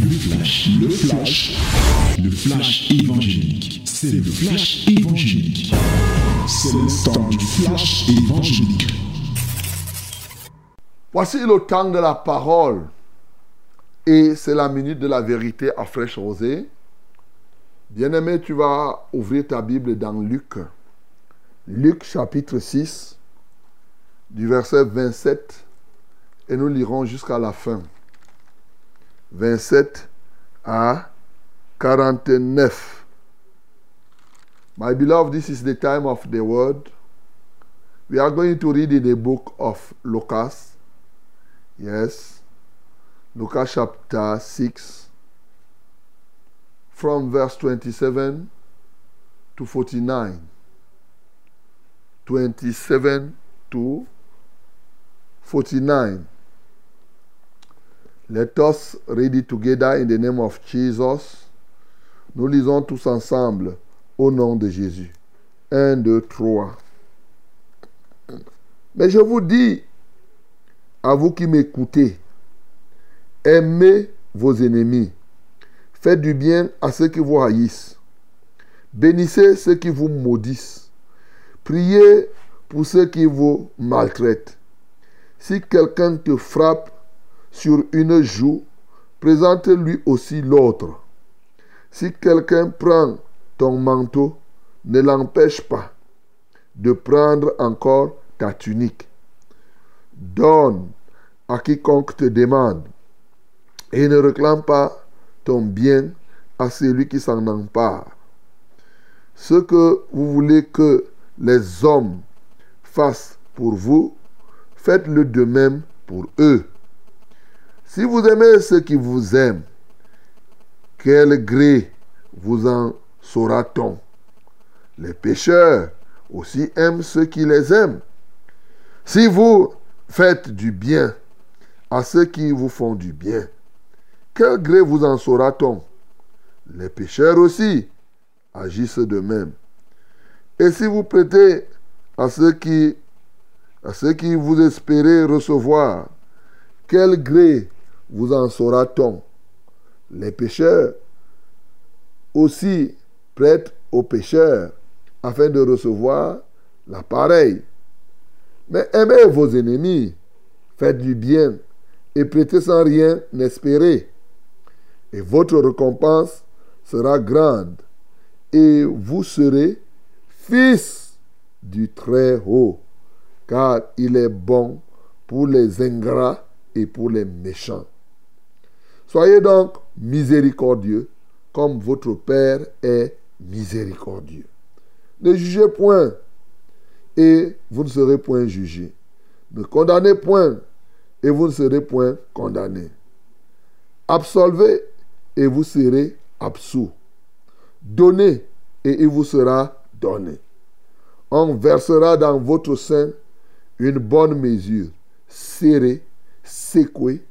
Le flash, le flash, le flash évangélique. C'est le flash évangélique. C'est le temps du flash évangélique. Voici le temps de la parole. Et c'est la minute de la vérité à fraîche rosée. Bien-aimé, tu vas ouvrir ta Bible dans Luc. Luc chapitre 6, du verset 27, et nous lirons jusqu'à la fin. 27 à 49. My beloved, this is the time of the word. We are going to read in the book of Lucas. Yes. Lucas chapter 6. From verse 27 to 49. 27 to 49. Let us read it together in the name of Jesus. Nous lisons tous ensemble au nom de Jésus. 1, 2, 3. Mais je vous dis, à vous qui m'écoutez, aimez vos ennemis. Faites du bien à ceux qui vous haïssent. Bénissez ceux qui vous maudissent. Priez pour ceux qui vous maltraitent. Si quelqu'un te frappe sur une joue, présente-lui aussi l'autre. Si quelqu'un prend ton manteau, ne l'empêche pas de prendre encore ta tunique. Donne à quiconque te demande et ne réclame pas ton bien à celui qui s'en empare. Ce que vous voulez que les hommes fassent pour vous, faites-le de même pour eux. Si vous aimez ceux qui vous aiment, quel gré vous en saura-t-on? Les pécheurs aussi aiment ceux qui les aiment. Si vous faites du bien à ceux qui vous font du bien, quel gré vous en saura-t-on? Les pécheurs aussi agissent de même. Et si vous prêtez à ceux qui, à ceux qui vous espérez recevoir, quel gré vous en saura-t-on Les pécheurs aussi prêtent aux pécheurs afin de recevoir l'appareil. Mais aimez vos ennemis, faites du bien et prêtez sans rien espérer. Et votre récompense sera grande et vous serez fils du Très-Haut, car il est bon pour les ingrats et pour les méchants. Soyez donc miséricordieux comme votre Père est miséricordieux. Ne jugez point et vous ne serez point jugés. Ne condamnez point et vous ne serez point condamnés. Absolvez et vous serez absous. Donnez et il vous sera donné. On versera dans votre sein une bonne mesure, serrée, secouée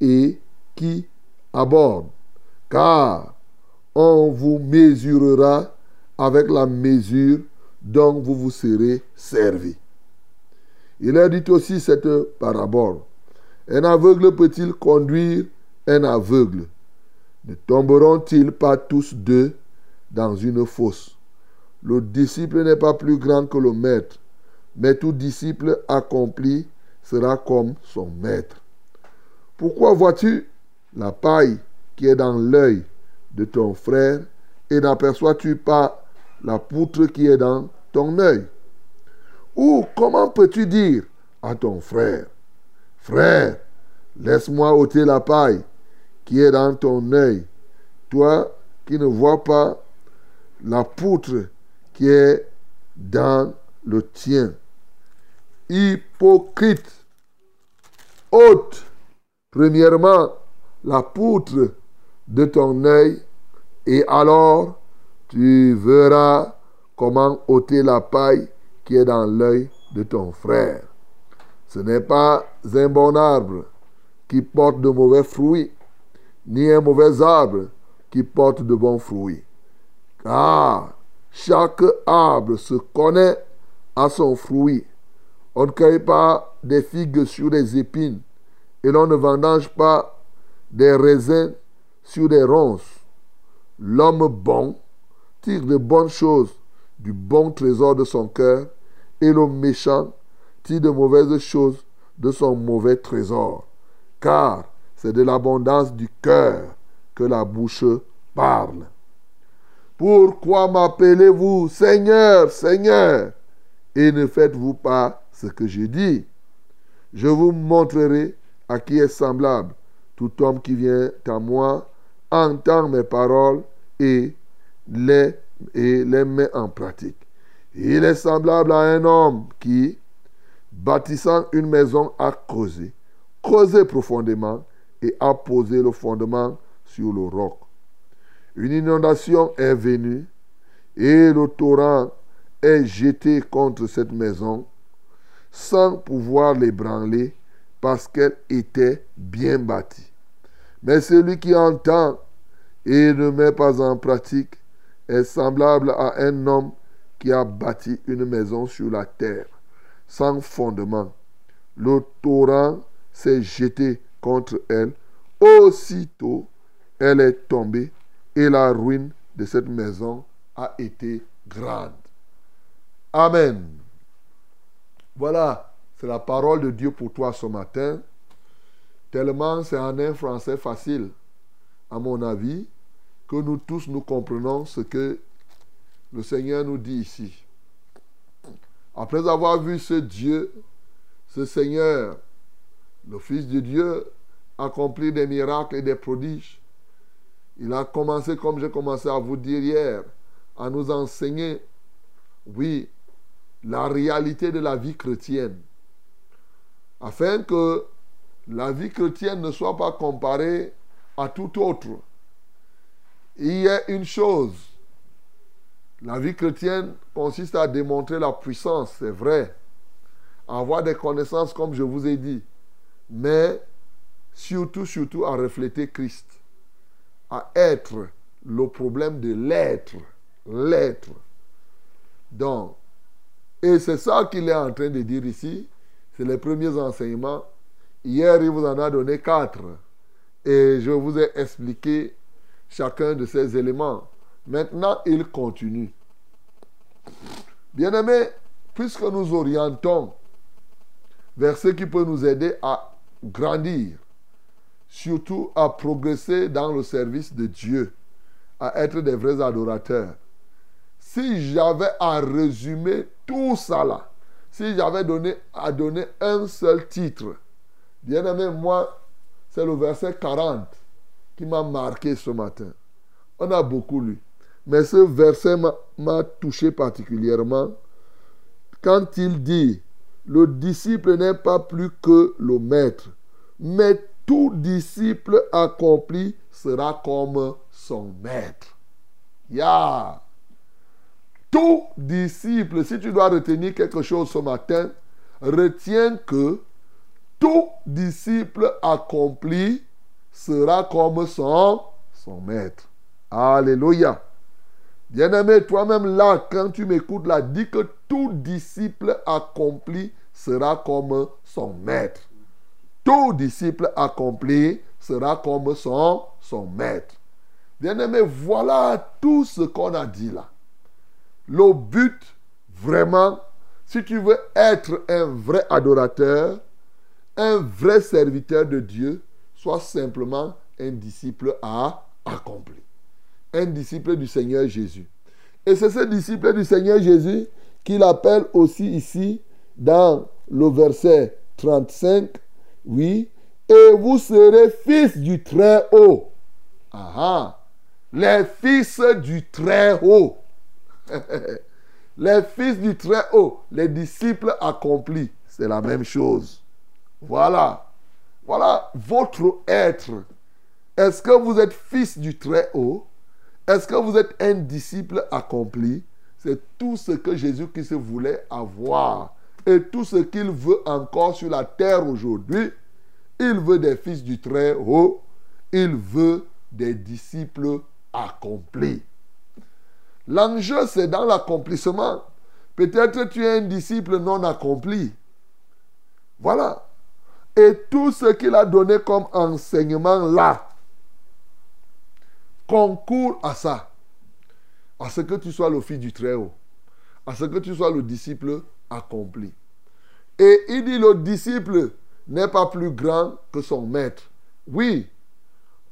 et qui aborde. Car on vous mesurera avec la mesure dont vous vous serez servi. Il a dit aussi cette parabole. Un aveugle peut-il conduire un aveugle? Ne tomberont-ils pas tous deux dans une fosse? Le disciple n'est pas plus grand que le maître, mais tout disciple accompli sera comme son maître. Pourquoi vois-tu la paille qui est dans l'œil de ton frère et n'aperçois-tu pas la poutre qui est dans ton œil? Ou comment peux-tu dire à ton frère, frère, laisse-moi ôter la paille qui est dans ton œil, toi qui ne vois pas la poutre qui est dans le tien. Hypocrite, ôte premièrement la poutre de ton œil et alors tu verras comment ôter la paille qui est dans l'œil de ton frère. Ce n'est pas un bon arbre qui porte de mauvais fruits, ni un mauvais arbre qui porte de bons fruits. Car chaque arbre se connaît à son fruit. On ne cueille pas des figues sur des épines et l'on ne vendange pas des raisins sur des ronces. L'homme bon tire de bonnes choses du bon trésor de son cœur, et le méchant tire de mauvaises choses de son mauvais trésor. Car c'est de l'abondance du cœur que la bouche parle. Pourquoi m'appelez-vous Seigneur, Seigneur et ne faites-vous pas ce que je dis Je vous montrerai à qui est semblable tout homme qui vient à moi, entend mes paroles et les, et les met en pratique. Il est semblable à un homme qui, bâtissant une maison, a creusé, creusé profondément et a posé le fondement sur le roc. Une inondation est venue et le torrent est jeté contre cette maison sans pouvoir l'ébranler parce qu'elle était bien bâtie. Mais celui qui entend et ne met pas en pratique est semblable à un homme qui a bâti une maison sur la terre sans fondement. Le torrent s'est jeté contre elle. Aussitôt, elle est tombée et la ruine de cette maison a été grande. Amen. Voilà, c'est la parole de Dieu pour toi ce matin. Tellement c'est en un français facile, à mon avis, que nous tous nous comprenons ce que le Seigneur nous dit ici. Après avoir vu ce Dieu, ce Seigneur, le Fils de Dieu, accomplir des miracles et des prodiges, il a commencé, comme j'ai commencé à vous dire hier, à nous enseigner, oui, la réalité de la vie chrétienne, afin que la vie chrétienne ne soit pas comparée à tout autre. Il y a une chose, la vie chrétienne consiste à démontrer la puissance, c'est vrai, avoir des connaissances comme je vous ai dit, mais surtout, surtout à refléter Christ, à être le problème de l'être, l'être. Donc, et c'est ça qu'il est en train de dire ici. C'est les premiers enseignements. Hier, il vous en a donné quatre. Et je vous ai expliqué chacun de ces éléments. Maintenant, il continue. Bien-aimés, puisque nous orientons vers ce qui peut nous aider à grandir, surtout à progresser dans le service de Dieu, à être des vrais adorateurs, si j'avais à résumer tout ça là, si j'avais donné à donner un seul titre, bien aimé, moi, c'est le verset 40 qui m'a marqué ce matin. On a beaucoup lu. Mais ce verset m'a touché particulièrement quand il dit, le disciple n'est pas plus que le maître, mais tout disciple accompli sera comme son maître. Ya! Tout disciple, si tu dois retenir quelque chose ce matin, retiens que tout disciple accompli sera comme son, maître. Alléluia. Bien-aimé, toi-même là, quand tu m'écoutes là, dis que tout disciple accompli sera comme son maître. Tout disciple accompli sera comme son, son maître. Bien-aimé, voilà tout ce qu'on a dit là. Le but, vraiment, si tu veux être un vrai adorateur, un vrai serviteur de Dieu, sois simplement un disciple à accomplir. Un disciple du Seigneur Jésus. Et c'est ce disciple du Seigneur Jésus qu'il appelle aussi ici dans le verset 35. Oui. Et vous serez fils du Très-Haut. Ah, les fils du Très-Haut. les fils du Très-Haut, les disciples accomplis, c'est la même chose. Voilà. Voilà votre être. Est-ce que vous êtes fils du Très-Haut? Est-ce que vous êtes un disciple accompli? C'est tout ce que Jésus-Christ voulait avoir. Et tout ce qu'il veut encore sur la terre aujourd'hui. Il veut des fils du Très-Haut. Il veut des disciples accomplis. L'enjeu, c'est dans l'accomplissement. Peut-être tu es un disciple non accompli. Voilà. Et tout ce qu'il a donné comme enseignement là, concourt à ça, à ce que tu sois le fils du Très-Haut, à ce que tu sois le disciple accompli. Et il dit, le disciple n'est pas plus grand que son maître. Oui,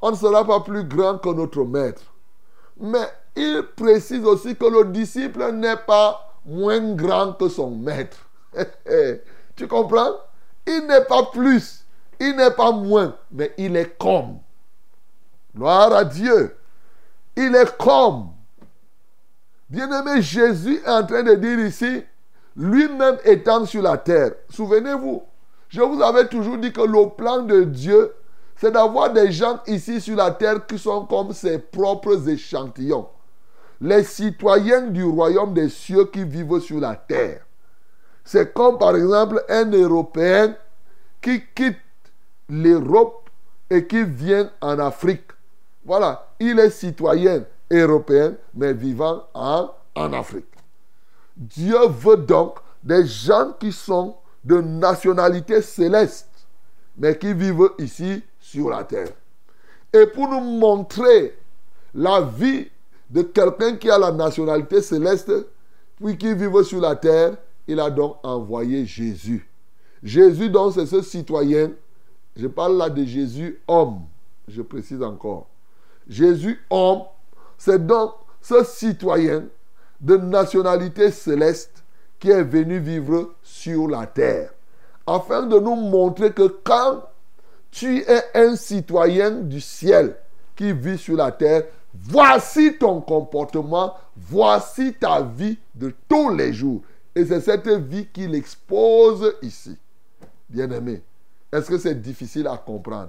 on ne sera pas plus grand que notre maître. Mais il précise aussi que le disciple n'est pas moins grand que son maître. tu comprends? Il n'est pas plus, il n'est pas moins, mais il est comme. Gloire à Dieu. Il est comme. Bien-aimé, Jésus est en train de dire ici, lui-même étant sur la terre. Souvenez-vous, je vous avais toujours dit que le plan de Dieu, c'est d'avoir des gens ici sur la terre qui sont comme ses propres échantillons. Les citoyens du royaume des cieux qui vivent sur la terre. C'est comme par exemple un Européen qui quitte l'Europe et qui vient en Afrique. Voilà, il est citoyen européen, mais vivant en, en Afrique. Dieu veut donc des gens qui sont de nationalité céleste, mais qui vivent ici sur la terre. Et pour nous montrer la vie de quelqu'un qui a la nationalité céleste, puis qui vit sur la terre, il a donc envoyé Jésus. Jésus, donc, c'est ce citoyen. Je parle là de Jésus homme. Je précise encore. Jésus homme, c'est donc ce citoyen de nationalité céleste qui est venu vivre sur la terre. Afin de nous montrer que quand tu es un citoyen du ciel qui vit sur la terre, voici ton comportement, voici ta vie de tous les jours. Et c'est cette vie qu'il expose ici. Bien-aimé, est-ce que c'est difficile à comprendre?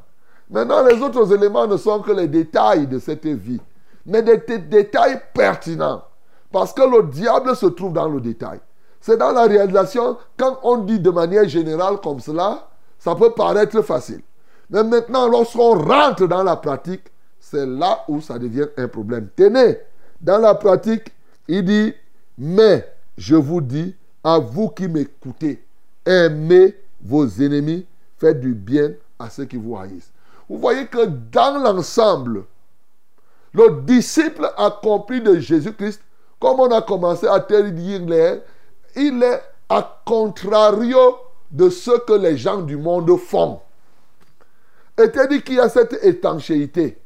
Maintenant, les autres éléments ne sont que les détails de cette vie, mais des détails pertinents. Parce que le diable se trouve dans le détail. C'est dans la réalisation, quand on dit de manière générale comme cela, ça peut paraître facile. Mais maintenant, lorsqu'on rentre dans la pratique, c'est là où ça devient un problème. Tenez, dans la pratique, il dit, mais je vous dis, à vous qui m'écoutez, aimez vos ennemis, faites du bien à ceux qui vous haïssent. Vous voyez que dans l'ensemble, le disciple accompli de Jésus-Christ comme on a commencé à te dire, il est à contrario de ce que les gens du monde font. Et te dit qu'il y a cette étanchéité.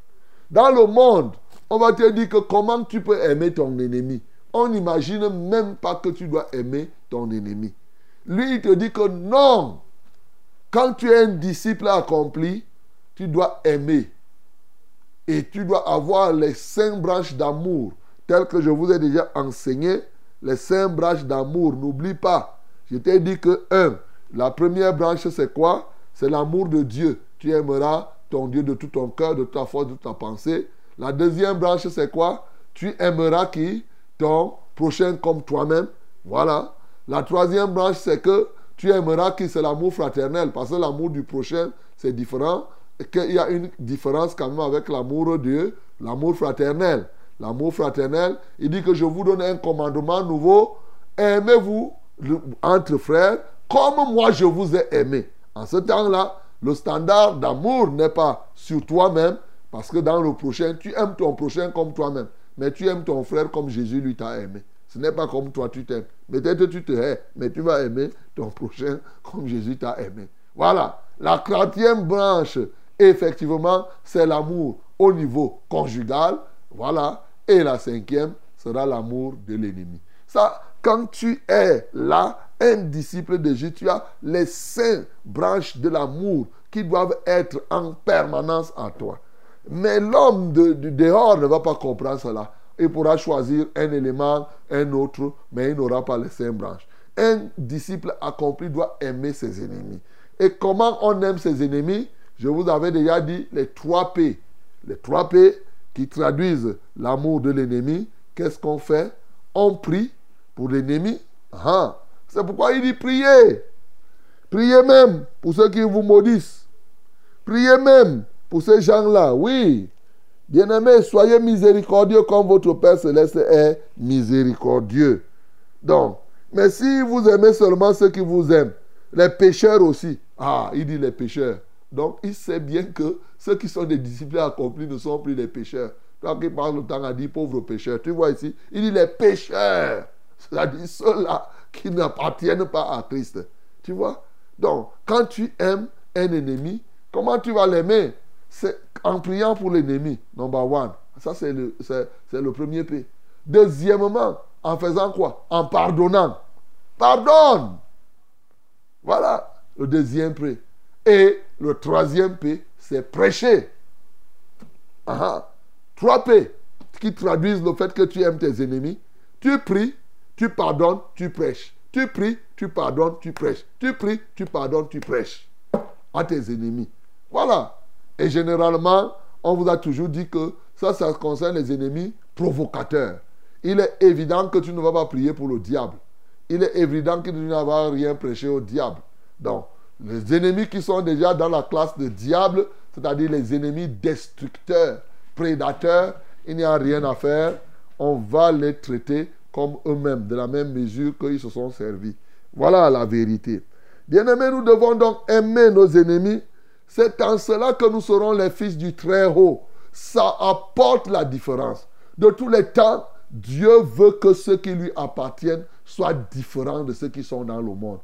Dans le monde, on va te dire que comment tu peux aimer ton ennemi? On n'imagine même pas que tu dois aimer ton ennemi. Lui, il te dit que non. Quand tu es un disciple accompli, tu dois aimer. Et tu dois avoir les cinq branches d'amour tel que je vous ai déjà enseigné, les cinq branches d'amour. N'oublie pas, je t'ai dit que, un, la première branche, c'est quoi? C'est l'amour de Dieu. Tu aimeras ton Dieu de tout ton cœur, de ta force, de ta pensée. La deuxième branche, c'est quoi? Tu aimeras qui? Ton prochain comme toi-même. Voilà. La troisième branche, c'est que tu aimeras qui C'est l'amour fraternel. Parce que l'amour du prochain, c'est différent. Et qu'il y a une différence quand même avec l'amour de Dieu, l'amour fraternel l'amour fraternel. Il dit que je vous donne un commandement nouveau. Aimez-vous entre frères comme moi je vous ai aimé. En ce temps-là, le standard d'amour n'est pas sur toi-même, parce que dans le prochain, tu aimes ton prochain comme toi-même, mais tu aimes ton frère comme Jésus lui t'a aimé. Ce n'est pas comme toi tu t'aimes. Peut-être tu te hais, mais tu vas aimer ton prochain comme Jésus t'a aimé. Voilà. La quatrième branche, effectivement, c'est l'amour au niveau conjugal. Voilà. Et la cinquième sera l'amour de l'ennemi. Ça, quand tu es là, un disciple de Jésus, tu as les cinq branches de l'amour qui doivent être en permanence en toi. Mais l'homme de, dehors ne va pas comprendre cela. Il pourra choisir un élément, un autre, mais il n'aura pas les cinq branches. Un disciple accompli doit aimer ses ennemis. Et comment on aime ses ennemis? Je vous avais déjà dit les trois P. Les trois P, qui traduisent l'amour de l'ennemi, qu'est-ce qu'on fait? On prie pour l'ennemi. Ah, c'est pourquoi il dit priez. Priez même pour ceux qui vous maudissent. Priez même pour ces gens-là. Oui. Bien-aimés, soyez miséricordieux comme votre Père céleste est miséricordieux. Donc, mais si vous aimez seulement ceux qui vous aiment, les pécheurs aussi. Ah, il dit les pécheurs. Donc, il sait bien que ceux qui sont des disciples accomplis ne sont plus des pécheurs. Toi qui parles le temps a dit pauvres pécheurs. Tu vois ici, il dit les pécheurs. C'est-à-dire ceux-là qui n'appartiennent pas à Christ. Tu vois? Donc, quand tu aimes un ennemi, comment tu vas l'aimer? C'est en priant pour l'ennemi, number one. Ça, c'est le, c'est, le premier P. Deuxièmement, en faisant quoi? En pardonnant. Pardonne Voilà le deuxième P. Et le troisième P, c'est prêcher. Trois P qui traduisent le fait que tu aimes tes ennemis. Tu pries, tu pardonnes, tu prêches. Tu pries, tu pardonnes, tu prêches. Tu pries, tu pardonnes, tu prêches à tes ennemis. Voilà. Et généralement, on vous a toujours dit que ça, ça concerne les ennemis provocateurs. Il est évident que tu ne vas pas prier pour le diable. Il est évident que tu ne vas rien prêcher au diable. Donc, les ennemis qui sont déjà dans la classe de diable, c'est-à-dire les ennemis destructeurs, prédateurs, il n'y a rien à faire. On va les traiter comme eux-mêmes, de la même mesure qu'ils se sont servis. Voilà la vérité. Bien-aimés, nous devons donc aimer nos ennemis. C'est en cela que nous serons les fils du Très-Haut. Ça apporte la différence. De tous les temps, Dieu veut que ceux qui lui appartiennent soient différents de ceux qui sont dans le monde.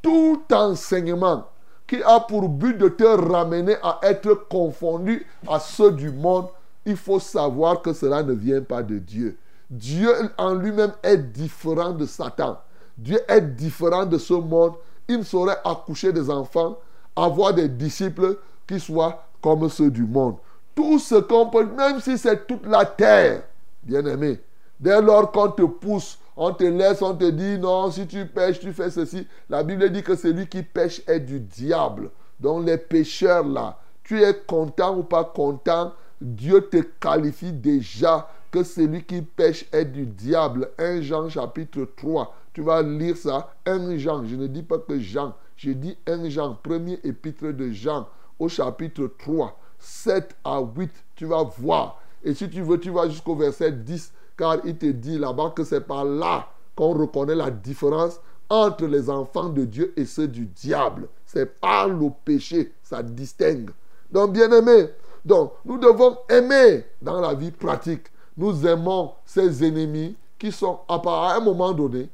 Tout enseignement qui a pour but de te ramener à être confondu à ceux du monde, il faut savoir que cela ne vient pas de Dieu. Dieu en lui-même est différent de Satan. Dieu est différent de ce monde. Il ne saurait accoucher des enfants, avoir des disciples qui soient comme ceux du monde. Tout ce qu'on peut, même si c'est toute la terre, bien aimé, dès lors qu'on te pousse, on te laisse, on te dit non, si tu pêches, tu fais ceci. La Bible dit que celui qui pêche est du diable. Donc les pécheurs là, tu es content ou pas content, Dieu te qualifie déjà que celui qui pêche est du diable. 1 Jean chapitre 3. Tu vas lire ça. 1 Jean. Je ne dis pas que Jean. Je dis 1 Jean. Premier épître de Jean au chapitre 3. 7 à 8. Tu vas voir. Et si tu veux, tu vas jusqu'au verset 10. Car il te dit là-bas que c'est par là qu'on reconnaît la différence entre les enfants de Dieu et ceux du diable. C'est par le péché. Ça distingue. Donc, bien aimé, donc, nous devons aimer dans la vie pratique nous aimons ces ennemis qui sont, à un moment donné,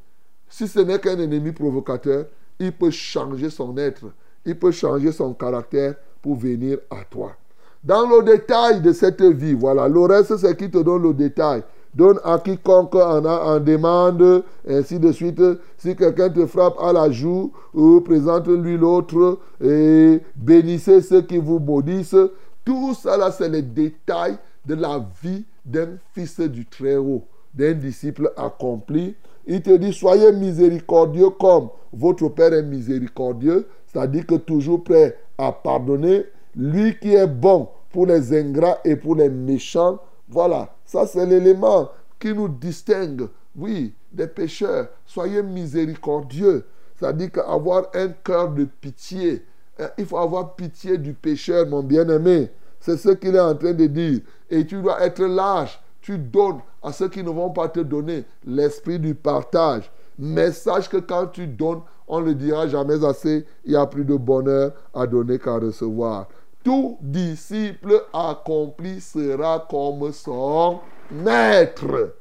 si ce n'est qu'un ennemi provocateur, il peut changer son être, il peut changer son caractère pour venir à toi. Dans le détail de cette vie, voilà, le reste c'est qui te donne le détail. Donne à quiconque en, demande, ainsi de suite. Si quelqu'un te frappe à la joue, ou présente-lui l'autre, et bénissez ceux qui vous maudissent. Tout ça là, c'est les détails de la vie d'un fils du Très-Haut, d'un disciple accompli. Il te dit, soyez miséricordieux comme votre Père est miséricordieux, c'est-à-dire que toujours prêt à pardonner, lui qui est bon pour les ingrats et pour les méchants. Voilà, ça c'est l'élément qui nous distingue, oui, des pécheurs. Soyez miséricordieux, c'est-à-dire qu'avoir un cœur de pitié, euh, il faut avoir pitié du pécheur, mon bien-aimé. C'est ce qu'il est en train de dire. Et tu dois être lâche. Tu donnes à ceux qui ne vont pas te donner l'esprit du partage. Mais sache que quand tu donnes, on ne le dira jamais assez, il y a plus de bonheur à donner qu'à recevoir. Tout disciple accompli sera comme son maître.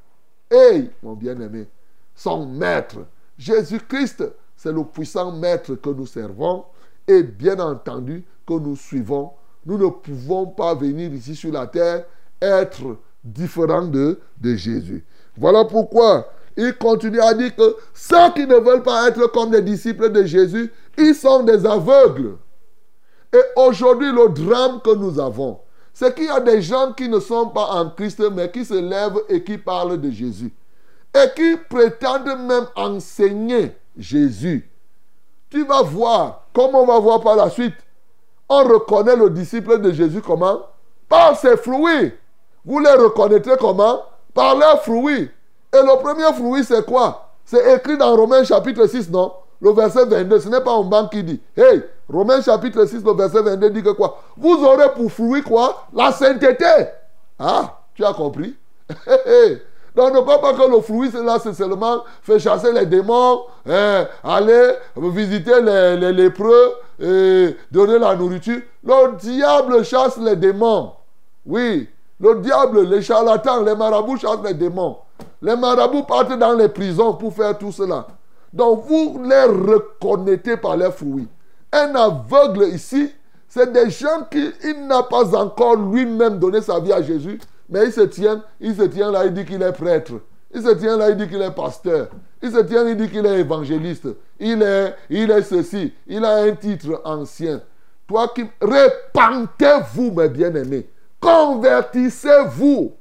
Hey, mon bien-aimé, son maître. Jésus-Christ, c'est le puissant maître que nous servons et bien entendu que nous suivons nous ne pouvons pas venir ici sur la terre être différents de, de Jésus. Voilà pourquoi il continue à dire que ceux qui ne veulent pas être comme les disciples de Jésus, ils sont des aveugles. Et aujourd'hui, le drame que nous avons, c'est qu'il y a des gens qui ne sont pas en Christ, mais qui se lèvent et qui parlent de Jésus. Et qui prétendent même enseigner Jésus. Tu vas voir, comme on va voir par la suite, on reconnaît le disciple de Jésus comment? Par ses fruits. Vous les reconnaîtrez comment? Par leurs fruits. Et le premier fruit, c'est quoi? C'est écrit dans Romains chapitre 6, non? Le verset 22. Ce n'est pas un banque qui dit. Hey, Romains chapitre 6, le verset 22 dit que quoi? Vous aurez pour fruit quoi? La sainteté. Ah, tu as compris? Donc ne crois pas que le fruit, c'est là, c'est seulement faire chasser les démons, hein, aller visiter les, les lépreux, et donner la nourriture. Le diable chasse les démons. Oui, Le diable, les charlatans, les marabouts chassent les démons. Les marabouts partent dans les prisons pour faire tout cela. Donc vous les reconnaissez par leurs fruits. Un aveugle ici, c'est des gens qui il n'a pas encore lui-même donné sa vie à Jésus, mais il se tient, il se tient là, il dit qu'il est prêtre. Il se tient là, il dit qu'il est pasteur. Il se tient, il dit qu'il est évangéliste. Il est, il est ceci. Il a un titre ancien. Toi qui répentez-vous, mes bien-aimés. Convertissez-vous.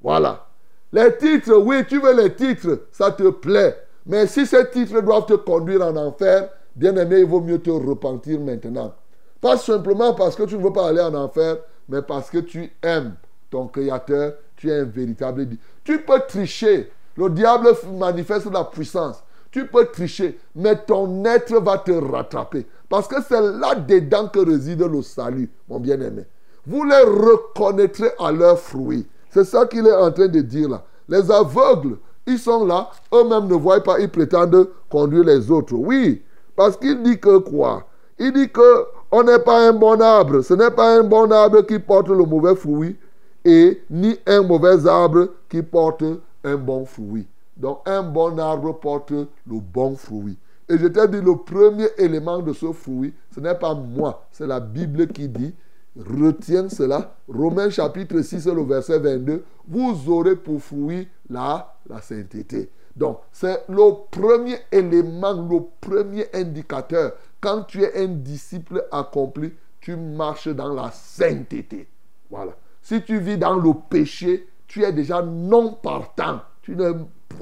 Voilà. Les titres, oui, tu veux les titres, ça te plaît. Mais si ces titres doivent te conduire en enfer, bien-aimé, il vaut mieux te repentir maintenant. Pas simplement parce que tu ne veux pas aller en enfer, mais parce que tu aimes ton Créateur, tu es un véritable... Tu peux tricher. Le diable manifeste la puissance. Tu peux tricher, mais ton être va te rattraper. Parce que c'est là-dedans que réside le salut, mon bien-aimé. Vous les reconnaîtrez à leurs fruits. C'est ça qu'il est en train de dire là. Les aveugles, ils sont là, eux-mêmes ne voient pas, ils prétendent conduire les autres. Oui, parce qu'il dit que quoi? Il dit que on n'est pas un bon arbre. Ce n'est pas un bon arbre qui porte le mauvais fruit et ni un mauvais arbre qui porte un bon fruit. Donc un bon arbre porte le bon fruit. Et je t'ai dit, le premier élément de ce fruit, ce n'est pas moi, c'est la Bible qui dit, retiens cela. Romains chapitre 6, le verset 22, vous aurez pour fruit la, la sainteté. Donc, c'est le premier élément, le premier indicateur. Quand tu es un disciple accompli, tu marches dans la sainteté. Voilà. Si tu vis dans le péché, tu es déjà non partant. Tu ne,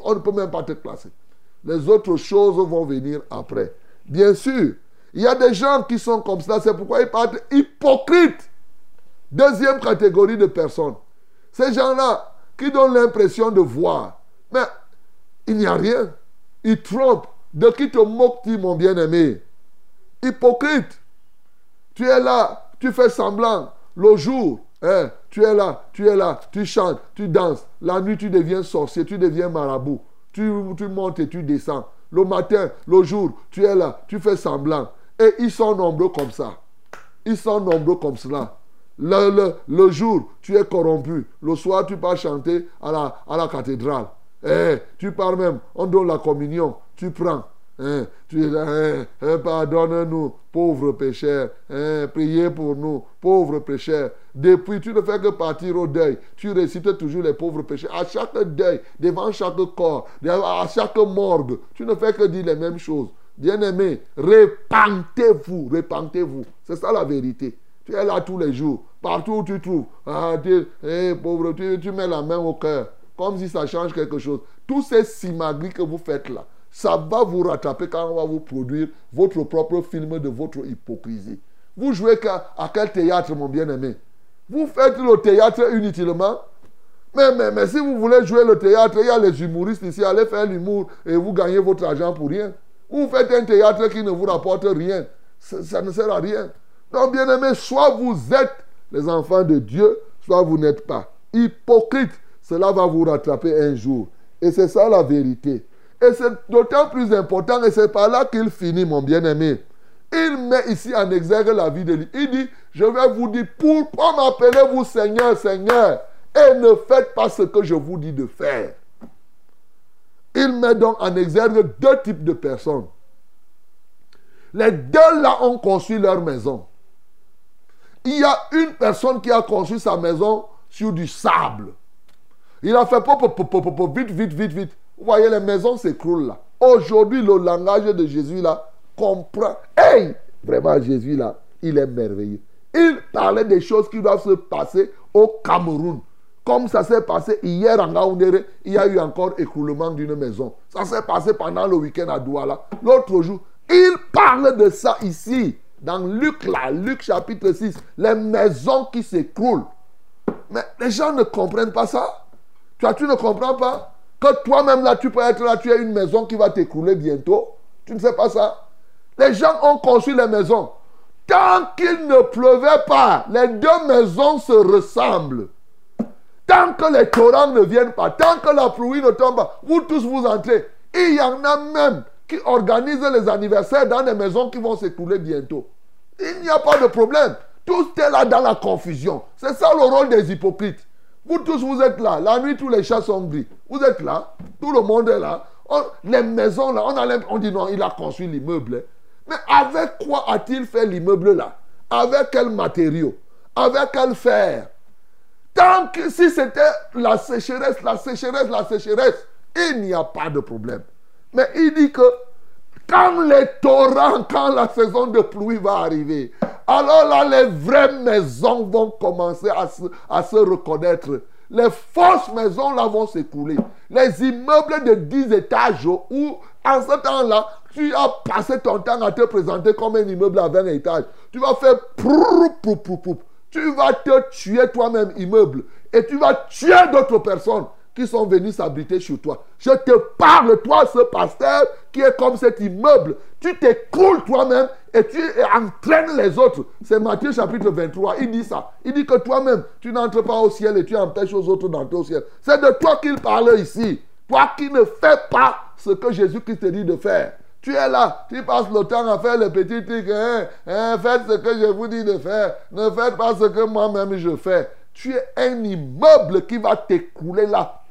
on ne peut même pas te classer. Les autres choses vont venir après. Bien sûr, il y a des gens qui sont comme ça. C'est pourquoi ils parlent hypocrites. Deuxième catégorie de personnes. Ces gens-là qui donnent l'impression de voir. Mais il n'y a rien. Ils trompent. De qui te moques-tu, mon bien-aimé? Hypocrite. Tu es là, tu fais semblant. Le jour, Hein, tu es là, tu es là, tu chantes, tu danses. La nuit, tu deviens sorcier, tu deviens marabout. Tu, tu montes et tu descends. Le matin, le jour, tu es là, tu fais semblant. Et ils sont nombreux comme ça. Ils sont nombreux comme cela. Le, le, jour, tu es corrompu. Le soir, tu pars chanter à la, cathédrale. Eh, tu pars même, on donne la communion, tu prends. Hein, tu hein, hein, pardonne-nous, pauvres pécheurs. priez pour nous, pauvres pécheurs. Depuis, tu ne fais que partir au deuil. Tu récites toujours les pauvres pécheurs. À chaque deuil, devant chaque corps, à chaque morgue, tu ne fais que dire les mêmes choses. Bien-aimé, répentez-vous, répentez-vous. C'est ça la vérité. Tu es là tous les jours, partout où tu trouves. Ah, tu, tu mets la main au cœur, comme si ça change quelque chose. Tous ces simagris que vous faites là, ça va vous rattraper quand on va vous produire votre propre film de votre hypocrisie. Vous jouez à quel théâtre, mon bien-aimé? Vous faites le théâtre inutilement? Mais, mais, mais, si vous voulez jouer le théâtre, il y a les humoristes ici, allez faire l'humour et vous gagnez votre argent pour rien. Vous faites un théâtre qui ne vous rapporte rien. Ça, ne sert à rien. Donc, bien aimé, soit vous êtes les enfants de Dieu, soit vous n'êtes pas. Hypocrite, cela va vous rattraper un jour. Et c'est ça la vérité. Et c'est d'autant plus important, et c'est par là qu'il finit, mon bien-aimé. Il met ici en exergue la vie de lui. Il dit, je vais vous dire, pourquoi m'appelez-vous Seigneur, Seigneur, et ne faites pas ce que je vous dis de faire? Il met donc en exergue deux types de personnes. Les deux là ont construit leur maison. Il y a une personne qui a construit sa maison sur du sable. Il a fait pop, pop, pop, pop, vite, vite, vite, vite. Vous voyez, les maisons s'écroulent là. Aujourd'hui, le langage de Jésus là comprend. Hey! Vraiment, Jésus là, il est merveilleux. Il parlait des choses qui doivent se passer au Cameroun. Comme ça s'est passé hier en Gaoundéré, il y a eu encore écroulement d'une maison. Ça s'est passé pendant le week-end à Douala. L'autre jour, il parle de ça ici, dans Luc là, Luc chapitre 6. Les maisons qui s'écroulent. Mais les gens ne comprennent pas ça. Toi, tu ne comprends pas que toi-même là, tu peux être là, tu as une maison qui va t'écrouler bientôt. Tu ne sais pas ça. Les gens ont construit les maisons. Tant qu'il ne pleuvait pas, les deux maisons se ressemblent. Tant que les torrents ne viennent pas, tant que la pluie ne tombe pas, vous tous vous entrez. Il y en a même qui organisent les anniversaires dans des maisons qui vont s'écrouler bientôt. Il n'y a pas de problème. Tout est là dans la confusion. C'est ça le rôle des hypocrites. Vous tous, vous êtes là. La nuit, tous les chats sont gris. Vous êtes là. Tout le monde est là. les maisons, là, on, a on dit non, il a construit l'immeuble. Mais avec quoi a-t-il fait l'immeuble là? Avec quel matériau? Avec quel fer? Tant que si c'était la sécheresse, la sécheresse, la sécheresse, il n'y a pas de problème. Mais il dit que quand les torrents, quand la saison de pluie va arriver, alors là, les vraies maisons vont commencer à se, reconnaître. Les fausses maisons là vont s'écouler. Les immeubles de 10 étages où, en ce temps-là, tu as passé ton temps à te présenter comme un immeuble à 20 étages. Tu vas faire Tu vas te tuer toi-même, immeuble. Et tu vas tuer d'autres personnes qui sont venus s'habiter chez toi. Je te parle, toi, ce pasteur, qui est comme cet immeuble. Tu t'écroules toi-même et tu entraînes les autres. C'est Matthieu chapitre 23. Il dit ça. Il dit que toi-même, tu n'entres pas au ciel et tu empêches aux autres d'entrer au ciel. C'est de toi qu'il parle ici. Toi qui ne fais pas ce que Jésus-Christ te dit de faire. Tu es là, tu passes le temps à faire les petits trucs. Hein, hein, faites ce que je vous dis de faire. Ne faites pas ce que moi-même je fais. Tu es un immeuble qui va t'écrouler là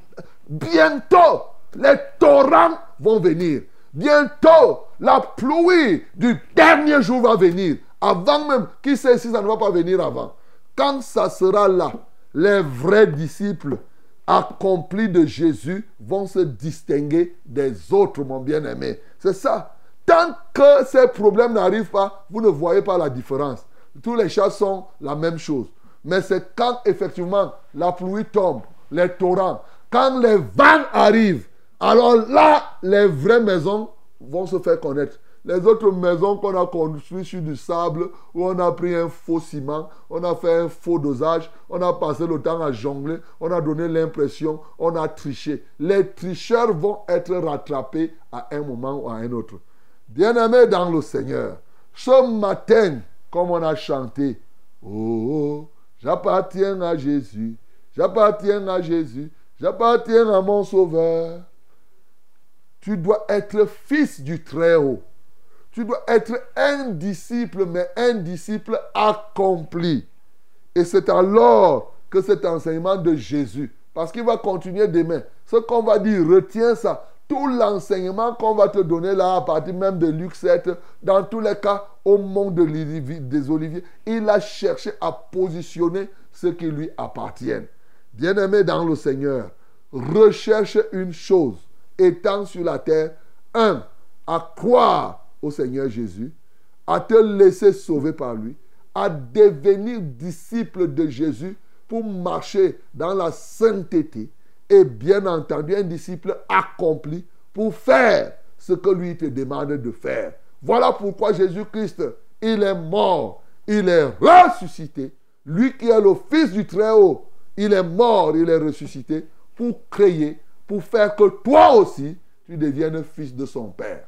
Bientôt, les torrents vont venir. Bientôt, la pluie du dernier jour va venir. Avant même, qui sait si ça ne va pas venir avant. Quand ça sera là, les vrais disciples accomplis de Jésus vont se distinguer des autres, mon bien-aimé. C'est ça. Tant que ces problèmes n'arrivent pas, vous ne voyez pas la différence. Tous les chats sont la même chose. Mais c'est quand effectivement la pluie tombe, les torrents, quand les vannes arrivent, alors là, les vraies maisons vont se faire connaître. Les autres maisons qu'on a construites sur du sable, où on a pris un faux ciment, on a fait un faux dosage, on a passé le temps à jongler, on a donné l'impression, on a triché. Les tricheurs vont être rattrapés à un moment ou à un autre. Bien-aimés dans le Seigneur, ce matin, comme on a chanté, oh, j'appartiens à Jésus, j'appartiens à Jésus, J'appartiens à mon Sauveur. Tu dois être fils du Très-Haut. Tu dois être un disciple, mais un disciple accompli. Et c'est alors que cet enseignement de Jésus, parce qu'il va continuer demain, ce qu'on va dire, retiens ça. Tout l'enseignement qu'on va te donner là, à partir même de Luc 7, dans tous les cas, au monde des Oliviers, il a cherché à positionner ce qui lui appartient. Bien-aimé dans le Seigneur, recherche une chose étant sur la terre. Un, à croire au Seigneur Jésus, à te laisser sauver par lui, à devenir disciple de Jésus pour marcher dans la sainteté et bien entendu un disciple accompli pour faire ce que lui te demande de faire. Voilà pourquoi Jésus-Christ, il est mort, il est ressuscité. Lui qui est le Fils du Très-Haut, il est mort, il est ressuscité pour créer, pour faire que toi aussi, tu deviennes fils de son Père.